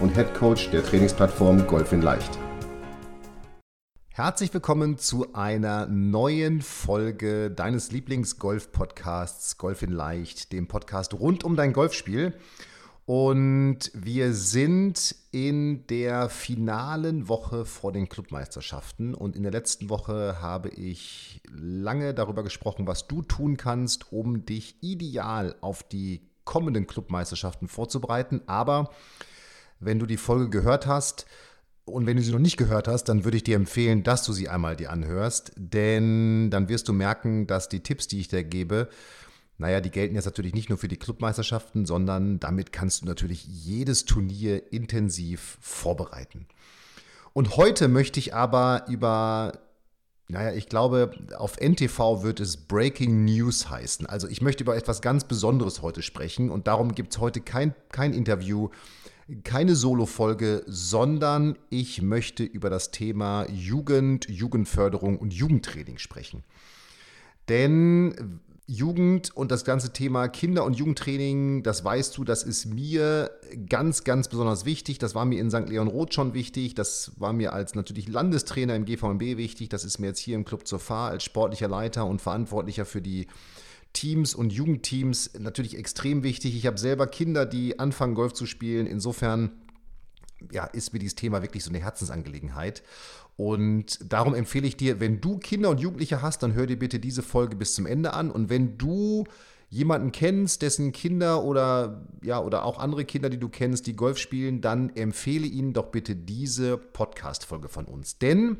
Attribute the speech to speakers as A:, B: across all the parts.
A: und Head Coach der Trainingsplattform Golf in Leicht. Herzlich willkommen zu einer neuen Folge deines Lieblings-Golf-Podcasts Golf in Leicht, dem Podcast rund um dein Golfspiel. Und wir sind in der finalen Woche vor den Clubmeisterschaften. Und in der letzten Woche habe ich lange darüber gesprochen, was du tun kannst, um dich ideal auf die kommenden Clubmeisterschaften vorzubereiten. Aber wenn du die Folge gehört hast, und wenn du sie noch nicht gehört hast, dann würde ich dir empfehlen, dass du sie einmal dir anhörst, denn dann wirst du merken, dass die Tipps, die ich dir gebe, naja, die gelten jetzt natürlich nicht nur für die Clubmeisterschaften, sondern damit kannst du natürlich jedes Turnier intensiv vorbereiten. Und heute möchte ich aber über, naja, ich glaube, auf NTV wird es Breaking News heißen. Also ich möchte über etwas ganz Besonderes heute sprechen und darum gibt es heute kein, kein Interview, keine Solo-Folge, sondern ich möchte über das Thema Jugend, Jugendförderung und Jugendtraining sprechen. Denn Jugend und das ganze Thema Kinder- und Jugendtraining, das weißt du, das ist mir ganz, ganz besonders wichtig. Das war mir in St. Leon Roth schon wichtig. Das war mir als natürlich Landestrainer im GVMB wichtig. Das ist mir jetzt hier im Club zur Fahr als sportlicher Leiter und Verantwortlicher für die Teams und Jugendteams natürlich extrem wichtig. Ich habe selber Kinder, die anfangen, Golf zu spielen. Insofern ja, ist mir dieses Thema wirklich so eine Herzensangelegenheit. Und darum empfehle ich dir, wenn du Kinder und Jugendliche hast, dann hör dir bitte diese Folge bis zum Ende an. Und wenn du jemanden kennst, dessen Kinder oder ja oder auch andere Kinder, die du kennst, die Golf spielen, dann empfehle ihnen doch bitte diese Podcast Folge von uns, denn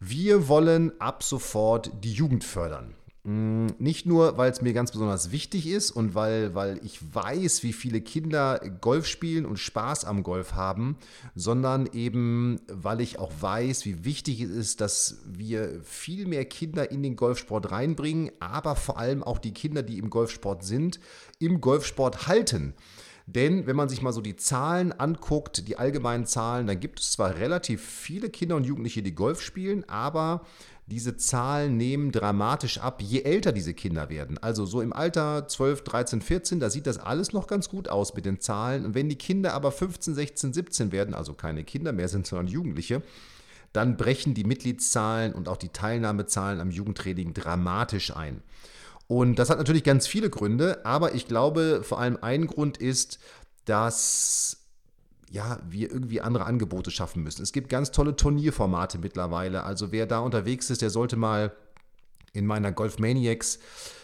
A: wir wollen ab sofort die Jugend fördern. Mm, nicht nur, weil es mir ganz besonders wichtig ist und weil, weil ich weiß, wie viele Kinder Golf spielen und Spaß am Golf haben, sondern eben, weil ich auch weiß, wie wichtig es ist, dass wir viel mehr Kinder in den Golfsport reinbringen, aber vor allem auch die Kinder, die im Golfsport sind, im Golfsport halten. Denn wenn man sich mal so die Zahlen anguckt, die allgemeinen Zahlen, dann gibt es zwar relativ viele Kinder und Jugendliche, die Golf spielen, aber diese Zahlen nehmen dramatisch ab, je älter diese Kinder werden. Also so im Alter 12, 13, 14, da sieht das alles noch ganz gut aus mit den Zahlen. Und wenn die Kinder aber 15, 16, 17 werden, also keine Kinder mehr sind, sondern Jugendliche, dann brechen die Mitgliedszahlen und auch die Teilnahmezahlen am Jugendtraining dramatisch ein. Und das hat natürlich ganz viele Gründe, aber ich glaube, vor allem ein Grund ist, dass ja, wir irgendwie andere Angebote schaffen müssen. Es gibt ganz tolle Turnierformate mittlerweile. Also wer da unterwegs ist, der sollte mal in meiner Golf Maniacs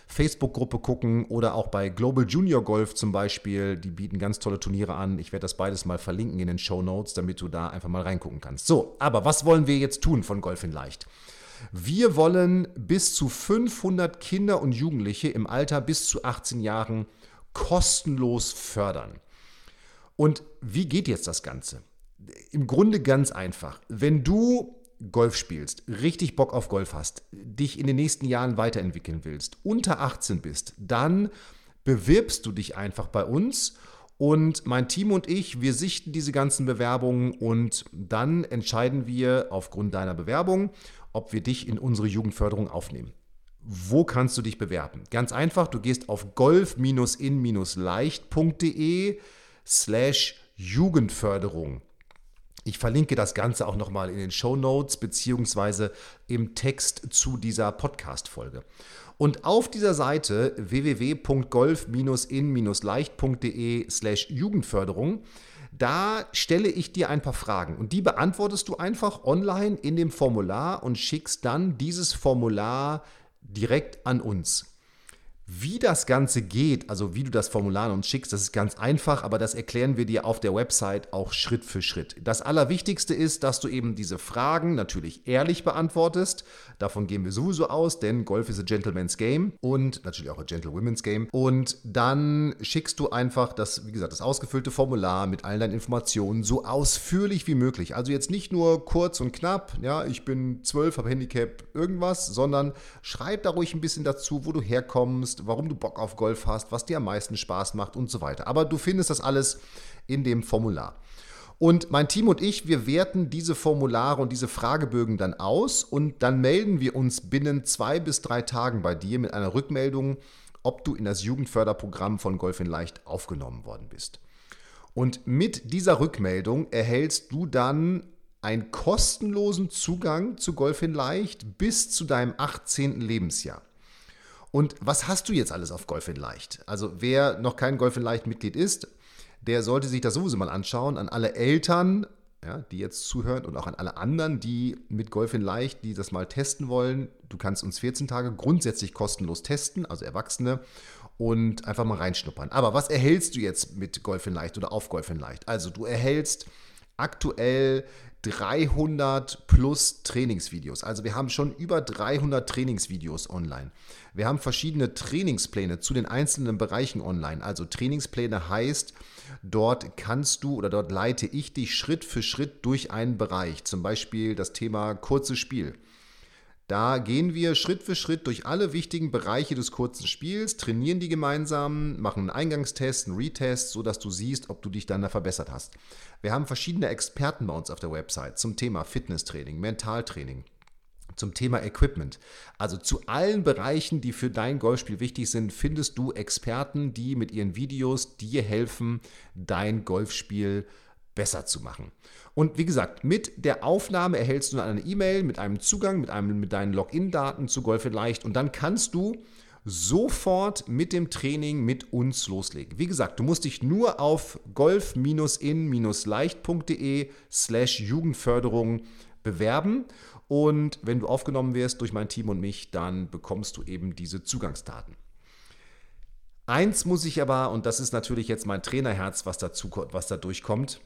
A: Facebook-Gruppe gucken oder auch bei Global Junior Golf zum Beispiel. Die bieten ganz tolle Turniere an. Ich werde das beides mal verlinken in den Show Notes, damit du da einfach mal reingucken kannst. So, aber was wollen wir jetzt tun von Golf in Leicht? Wir wollen bis zu 500 Kinder und Jugendliche im Alter bis zu 18 Jahren kostenlos fördern. Und wie geht jetzt das Ganze? Im Grunde ganz einfach. Wenn du Golf spielst, richtig Bock auf Golf hast, dich in den nächsten Jahren weiterentwickeln willst, unter 18 bist, dann bewirbst du dich einfach bei uns und mein Team und ich, wir sichten diese ganzen Bewerbungen und dann entscheiden wir aufgrund deiner Bewerbung, ob wir dich in unsere Jugendförderung aufnehmen. Wo kannst du dich bewerben? Ganz einfach, du gehst auf golf-in-leicht.de slash Jugendförderung. Ich verlinke das Ganze auch nochmal in den Show Notes beziehungsweise im Text zu dieser Podcast-Folge. Und auf dieser Seite www.golf-in-leicht.de slash Jugendförderung, da stelle ich dir ein paar Fragen und die beantwortest du einfach online in dem Formular und schickst dann dieses Formular direkt an uns. Wie das Ganze geht, also wie du das Formular uns schickst, das ist ganz einfach, aber das erklären wir dir auf der Website auch Schritt für Schritt. Das Allerwichtigste ist, dass du eben diese Fragen natürlich ehrlich beantwortest. Davon gehen wir sowieso aus, denn Golf ist a Gentleman's Game und natürlich auch a Gentlewomen's Game. Und dann schickst du einfach das, wie gesagt, das ausgefüllte Formular mit allen deinen Informationen so ausführlich wie möglich. Also jetzt nicht nur kurz und knapp, ja, ich bin zwölf, habe Handicap, irgendwas, sondern schreib da ruhig ein bisschen dazu, wo du herkommst bist, warum du Bock auf Golf hast, was dir am meisten Spaß macht und so weiter. Aber du findest das alles in dem Formular. Und mein Team und ich, wir werten diese Formulare und diese Fragebögen dann aus und dann melden wir uns binnen zwei bis drei Tagen bei dir mit einer Rückmeldung, ob du in das Jugendförderprogramm von Golf in Leicht aufgenommen worden bist. Und mit dieser Rückmeldung erhältst du dann einen kostenlosen Zugang zu Golf in Leicht bis zu deinem 18. Lebensjahr. Und was hast du jetzt alles auf Golf in Leicht? Also wer noch kein Golf in Leicht Mitglied ist, der sollte sich das sowieso mal anschauen. An alle Eltern, ja, die jetzt zuhören und auch an alle anderen, die mit Golf in Leicht, die das mal testen wollen. Du kannst uns 14 Tage grundsätzlich kostenlos testen, also Erwachsene, und einfach mal reinschnuppern. Aber was erhältst du jetzt mit Golf in Leicht oder auf Golf in Leicht? Also du erhältst aktuell 300 plus Trainingsvideos. Also wir haben schon über 300 Trainingsvideos online. Wir haben verschiedene Trainingspläne zu den einzelnen Bereichen online. Also Trainingspläne heißt, dort kannst du oder dort leite ich dich Schritt für Schritt durch einen Bereich. Zum Beispiel das Thema kurzes Spiel. Da gehen wir Schritt für Schritt durch alle wichtigen Bereiche des kurzen Spiels, trainieren die gemeinsam, machen einen Eingangstest, einen Retest, sodass du siehst, ob du dich dann da verbessert hast. Wir haben verschiedene Experten bei uns auf der Website zum Thema Fitnesstraining, Mentaltraining, zum Thema Equipment. Also zu allen Bereichen, die für dein Golfspiel wichtig sind, findest du Experten, die mit ihren Videos dir helfen, dein Golfspiel zu besser zu machen. Und wie gesagt, mit der Aufnahme erhältst du eine E-Mail mit einem Zugang, mit, einem, mit deinen Login-Daten zu Golf Leicht und dann kannst du sofort mit dem Training mit uns loslegen. Wie gesagt, du musst dich nur auf golf-in-leicht.de slash Jugendförderung bewerben und wenn du aufgenommen wirst durch mein Team und mich, dann bekommst du eben diese Zugangsdaten. Eins muss ich aber, und das ist natürlich jetzt mein Trainerherz, was, dazu, was da durchkommt,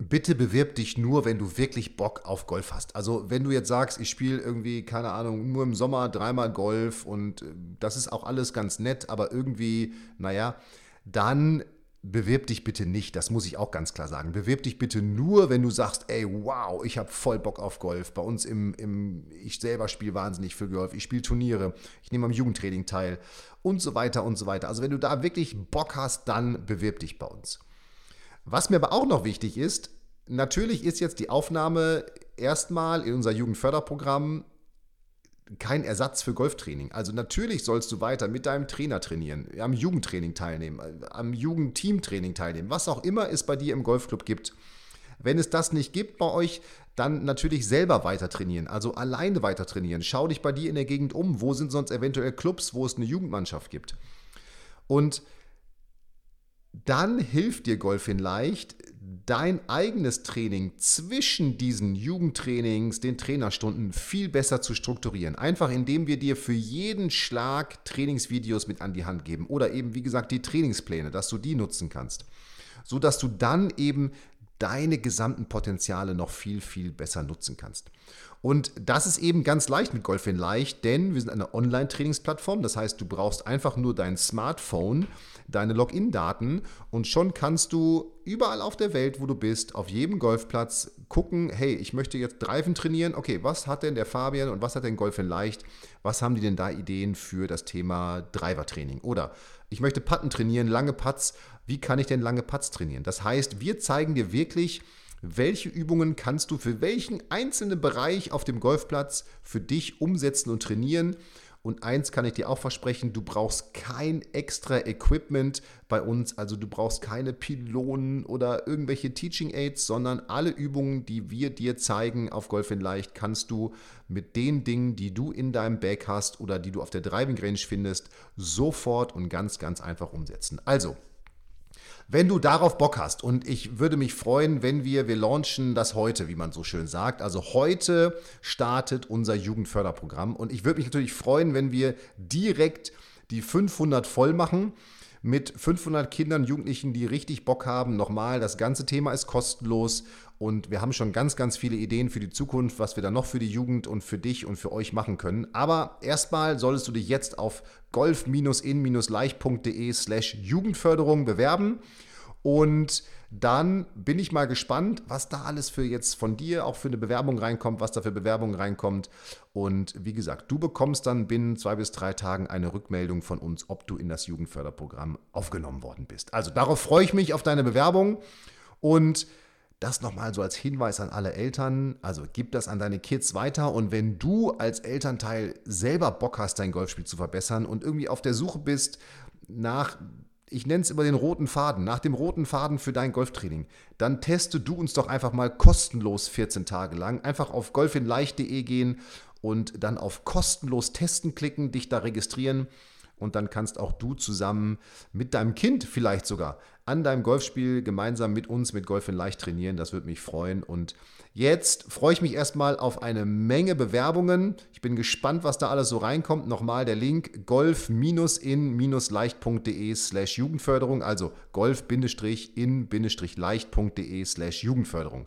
A: bitte bewirb dich nur, wenn du wirklich Bock auf Golf hast. Also wenn du jetzt sagst, ich spiele irgendwie, keine Ahnung, nur im Sommer dreimal Golf und äh, das ist auch alles ganz nett, aber irgendwie, naja, dann bewirb dich bitte nicht, das muss ich auch ganz klar sagen. Bewirb dich bitte nur, wenn du sagst, ey, wow, ich habe voll Bock auf Golf. Bei uns im, im ich selber spiele wahnsinnig für Golf, ich spiele Turniere, ich nehme am Jugendtraining teil und so weiter und so weiter. Also wenn du da wirklich Bock hast, dann bewirb dich bei uns. Was mir aber auch noch wichtig ist, natürlich ist jetzt die Aufnahme erstmal in unser Jugendförderprogramm kein Ersatz für Golftraining. Also natürlich sollst du weiter mit deinem Trainer trainieren, am Jugendtraining teilnehmen, am Jugendteamtraining teilnehmen, was auch immer es bei dir im Golfclub gibt. Wenn es das nicht gibt bei euch, dann natürlich selber weiter trainieren, also alleine weiter trainieren. Schau dich bei dir in der Gegend um, wo sind sonst eventuell Clubs, wo es eine Jugendmannschaft gibt. Und dann hilft dir Golfin leicht, dein eigenes Training zwischen diesen Jugendtrainings, den Trainerstunden viel besser zu strukturieren. Einfach indem wir dir für jeden Schlag Trainingsvideos mit an die Hand geben oder eben, wie gesagt, die Trainingspläne, dass du die nutzen kannst. So dass du dann eben deine gesamten Potenziale noch viel, viel besser nutzen kannst. Und das ist eben ganz leicht mit Golfin Leicht, denn wir sind eine Online-Trainingsplattform. Das heißt, du brauchst einfach nur dein Smartphone, deine Login-Daten und schon kannst du überall auf der Welt, wo du bist, auf jedem Golfplatz gucken, hey, ich möchte jetzt Driven trainieren. Okay, was hat denn der Fabian und was hat denn Golfin Leicht? Was haben die denn da Ideen für das Thema Driver-Training? Oder ich möchte Putten trainieren, lange Putts. Wie kann ich denn lange Putts trainieren? Das heißt, wir zeigen dir wirklich, welche Übungen kannst du für welchen einzelnen Bereich auf dem Golfplatz für dich umsetzen und trainieren. Und eins kann ich dir auch versprechen, du brauchst kein extra Equipment bei uns, also du brauchst keine Pylonen oder irgendwelche Teaching Aids, sondern alle Übungen, die wir dir zeigen auf Golf in Leicht, kannst du mit den Dingen, die du in deinem Bag hast oder die du auf der Driving Range findest, sofort und ganz, ganz einfach umsetzen. Also, wenn du darauf Bock hast und ich würde mich freuen, wenn wir, wir launchen das heute, wie man so schön sagt. Also heute startet unser Jugendförderprogramm und ich würde mich natürlich freuen, wenn wir direkt die 500 voll machen mit 500 Kindern, Jugendlichen, die richtig Bock haben. Nochmal, das ganze Thema ist kostenlos und wir haben schon ganz, ganz viele Ideen für die Zukunft, was wir da noch für die Jugend und für dich und für euch machen können. Aber erstmal solltest du dich jetzt auf golf-in-leicht.de slash Jugendförderung bewerben und dann bin ich mal gespannt, was da alles für jetzt von dir auch für eine Bewerbung reinkommt, was da für Bewerbungen reinkommt. Und wie gesagt, du bekommst dann binnen zwei bis drei Tagen eine Rückmeldung von uns, ob du in das Jugendförderprogramm aufgenommen worden bist. Also darauf freue ich mich auf deine Bewerbung und das nochmal so als Hinweis an alle Eltern. Also gib das an deine Kids weiter. Und wenn du als Elternteil selber Bock hast, dein Golfspiel zu verbessern und irgendwie auf der Suche bist nach ich nenne es immer den roten Faden, nach dem roten Faden für dein Golftraining, dann teste du uns doch einfach mal kostenlos 14 Tage lang. Einfach auf golfinleicht.de gehen und dann auf kostenlos testen klicken, dich da registrieren und dann kannst auch du zusammen mit deinem Kind vielleicht sogar an deinem Golfspiel gemeinsam mit uns mit Golf in Leicht trainieren. Das würde mich freuen. Und jetzt freue ich mich erstmal auf eine Menge Bewerbungen. Ich bin gespannt, was da alles so reinkommt. Nochmal der Link golf-in-leicht.de slash Jugendförderung, also golf-in-leicht.de slash Jugendförderung.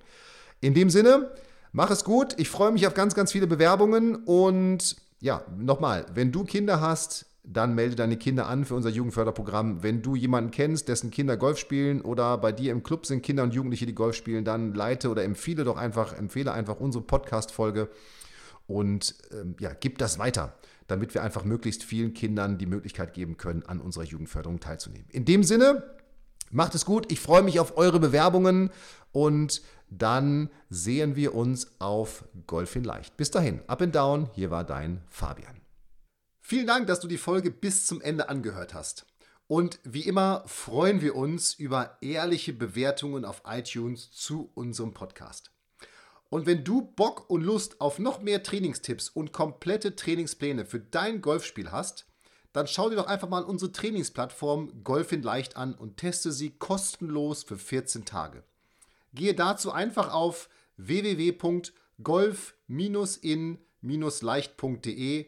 A: In dem Sinne, mach es gut. Ich freue mich auf ganz, ganz viele Bewerbungen und ja, nochmal, wenn du Kinder hast, dann melde deine Kinder an für unser Jugendförderprogramm. Wenn du jemanden kennst, dessen Kinder Golf spielen oder bei dir im Club sind Kinder und Jugendliche, die Golf spielen, dann leite oder empfehle doch einfach, empfehle einfach unsere Podcast-Folge und ähm, ja, gib das weiter, damit wir einfach möglichst vielen Kindern die Möglichkeit geben können, an unserer Jugendförderung teilzunehmen. In dem Sinne, macht es gut. Ich freue mich auf eure Bewerbungen und dann sehen wir uns auf Golf in Leicht. Bis dahin, up and down. Hier war dein Fabian. Vielen Dank, dass du die Folge bis zum Ende angehört hast. Und wie immer freuen wir uns über ehrliche Bewertungen auf iTunes zu unserem Podcast. Und wenn du Bock und Lust auf noch mehr Trainingstipps und komplette Trainingspläne für dein Golfspiel hast, dann schau dir doch einfach mal unsere Trainingsplattform Golf in Leicht an und teste sie kostenlos für 14 Tage. Gehe dazu einfach auf www.golf-in-leicht.de